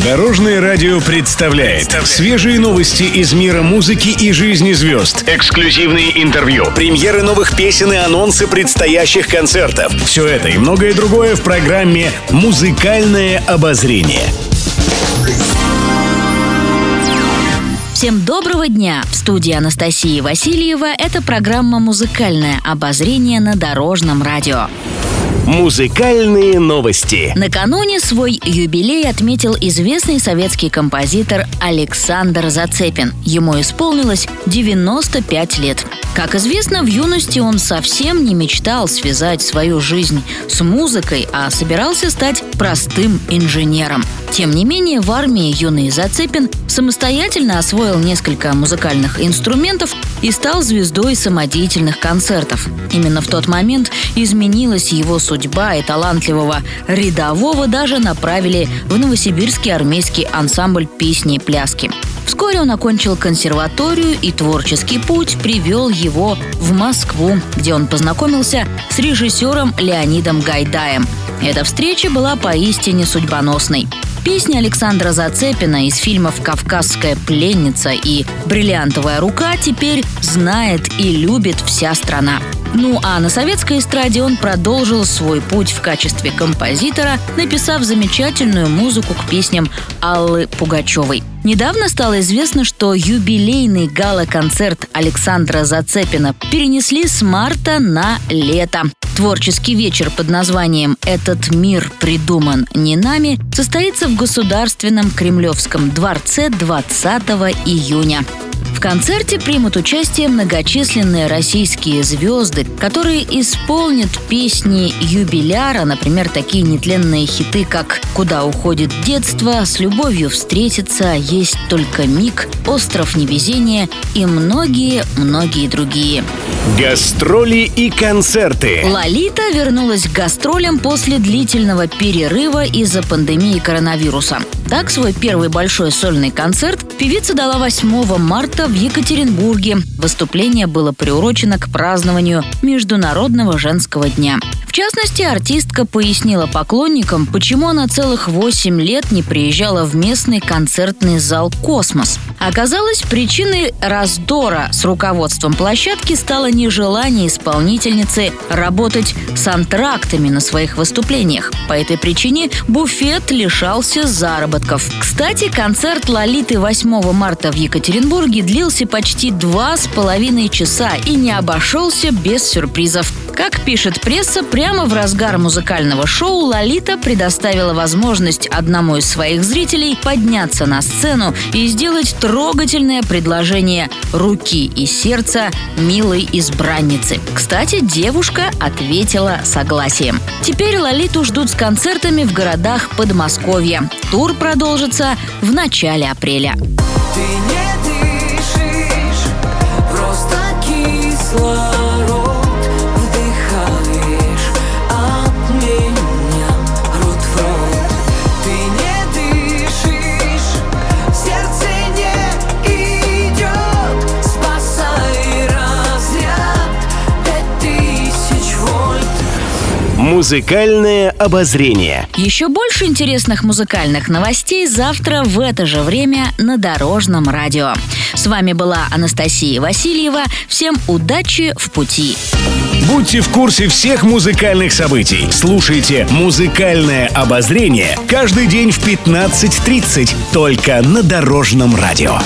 Дорожное радио представляет свежие новости из мира музыки и жизни звезд. Эксклюзивные интервью, премьеры новых песен и анонсы предстоящих концертов. Все это и многое другое в программе «Музыкальное обозрение». Всем доброго дня! В студии Анастасии Васильева это программа «Музыкальное обозрение» на Дорожном радио. Музыкальные новости. Накануне свой юбилей отметил известный советский композитор Александр Зацепин. Ему исполнилось 95 лет. Как известно, в юности он совсем не мечтал связать свою жизнь с музыкой, а собирался стать простым инженером. Тем не менее, в армии юный Зацепин самостоятельно освоил несколько музыкальных инструментов и стал звездой самодеятельных концертов. Именно в тот момент изменилась его судьба, и талантливого рядового даже направили в Новосибирский армейский ансамбль песни и пляски. Вскоре он окончил консерваторию, и творческий путь привел его в Москву, где он познакомился с режиссером Леонидом Гайдаем. Эта встреча была поистине судьбоносной. Песни Александра Зацепина из фильмов «Кавказская пленница» и «Бриллиантовая рука» теперь знает и любит вся страна. Ну а на советской эстраде он продолжил свой путь в качестве композитора, написав замечательную музыку к песням Аллы Пугачевой. Недавно стало известно, что юбилейный гала-концерт Александра Зацепина перенесли с марта на лето. Творческий вечер под названием «Этот мир придуман не нами» состоится в Государственном Кремлевском дворце 20 июня. В концерте примут участие многочисленные российские звезды, которые исполнят песни юбиляра, например, такие нетленные хиты, как «Куда уходит детство», «С любовью встретиться», «Есть только миг», «Остров невезения» и многие-многие другие. Гастроли и концерты. Лолита вернулась к гастролям после длительного перерыва из-за пандемии коронавируса. Так, свой первый большой сольный концерт певица дала 8 марта в Екатеринбурге. Выступление было приурочено к празднованию Международного женского дня. В частности, артистка пояснила поклонникам, почему она целых 8 лет не приезжала в местный концертный зал «Космос». Оказалось, причиной раздора с руководством площадки стало нежелание исполнительницы работать с антрактами на своих выступлениях. По этой причине буфет лишался заработков. Кстати, концерт «Лолиты» 8 марта в Екатеринбурге длился почти два с половиной часа и не обошелся без сюрпризов. Как пишет пресса, прямо в разгар музыкального шоу Лолита предоставила возможность одному из своих зрителей подняться на сцену и сделать трогательное предложение руки и сердца милой избранницы. Кстати, девушка ответила согласием. Теперь Лолиту ждут с концертами в городах Подмосковья. Тур продолжится в начале апреля. Ты не Музыкальное обозрение. Еще больше интересных музыкальных новостей завтра в это же время на Дорожном радио. С вами была Анастасия Васильева. Всем удачи в пути. Будьте в курсе всех музыкальных событий. Слушайте «Музыкальное обозрение» каждый день в 15.30 только на Дорожном радио.